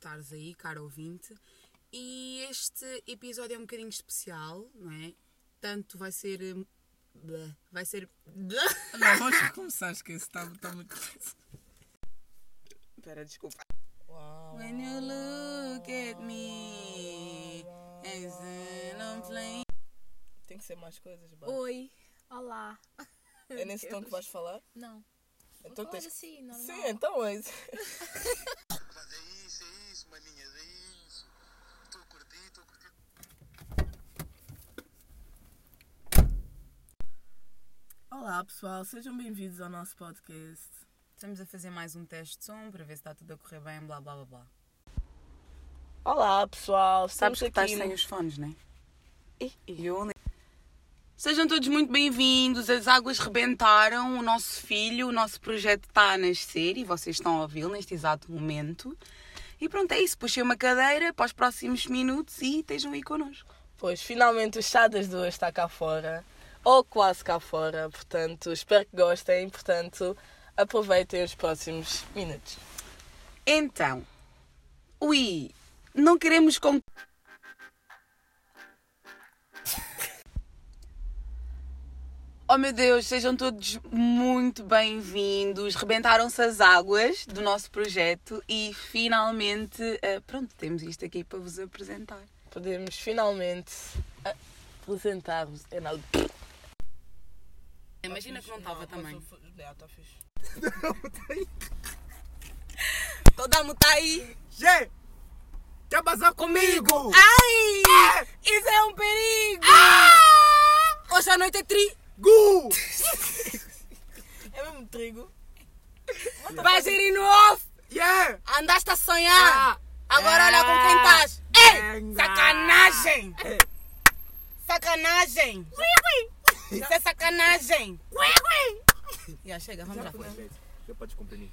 estares aí, cara ouvinte. E este episódio é um bocadinho especial, não é? Tanto vai ser. hum, Vai ser. Não, vamos começar, esquece, está tá muito. Espera, desculpa. When you look at me, as I'm playing. Tem que ser mais coisas, bah. Oi, olá. É nesse tom que vais falar? Não. Então Olha tens. assim, normal. Sim, então é isso. Mas é isso, é isso, maninhas, é isso. Estou a curtir, estou a curtir. Olá pessoal, sejam bem-vindos ao nosso podcast. Estamos a fazer mais um teste de som para ver se está tudo a correr bem, blá blá blá blá. Olá pessoal, Sabes estamos que estás aqui sem no... os fones, não é? Eu... Sejam todos muito bem-vindos. As águas rebentaram. O nosso filho, o nosso projeto está a nascer e vocês estão a ouvi-lo neste exato momento. E pronto, é isso. Puxei uma cadeira para os próximos minutos e estejam aí connosco. Pois finalmente o chá das duas está cá fora, ou quase cá fora, portanto espero que gostem, portanto aproveitem os próximos minutos. Então, ui, não queremos com. Oh meu Deus, sejam todos muito bem-vindos. Rebentaram-se as águas do nosso projeto e finalmente, eh, pronto, temos isto aqui para vos apresentar. Podemos finalmente apresentar-vos. É nada. Imagina que não estava também. É, tá fixe. Toda muta aí. Gê! Quer bazar comigo? Ai! Isso é um perigo! Hoje à noite é tri. Gu! É mesmo trigo? Vais ir no off. Yeah! Andaste a sonhar. Agora olha com quem estás. Ei! Sacanagem! Sacanagem! Isso é sacanagem! Já chega, vamos já. Já podes comprimir.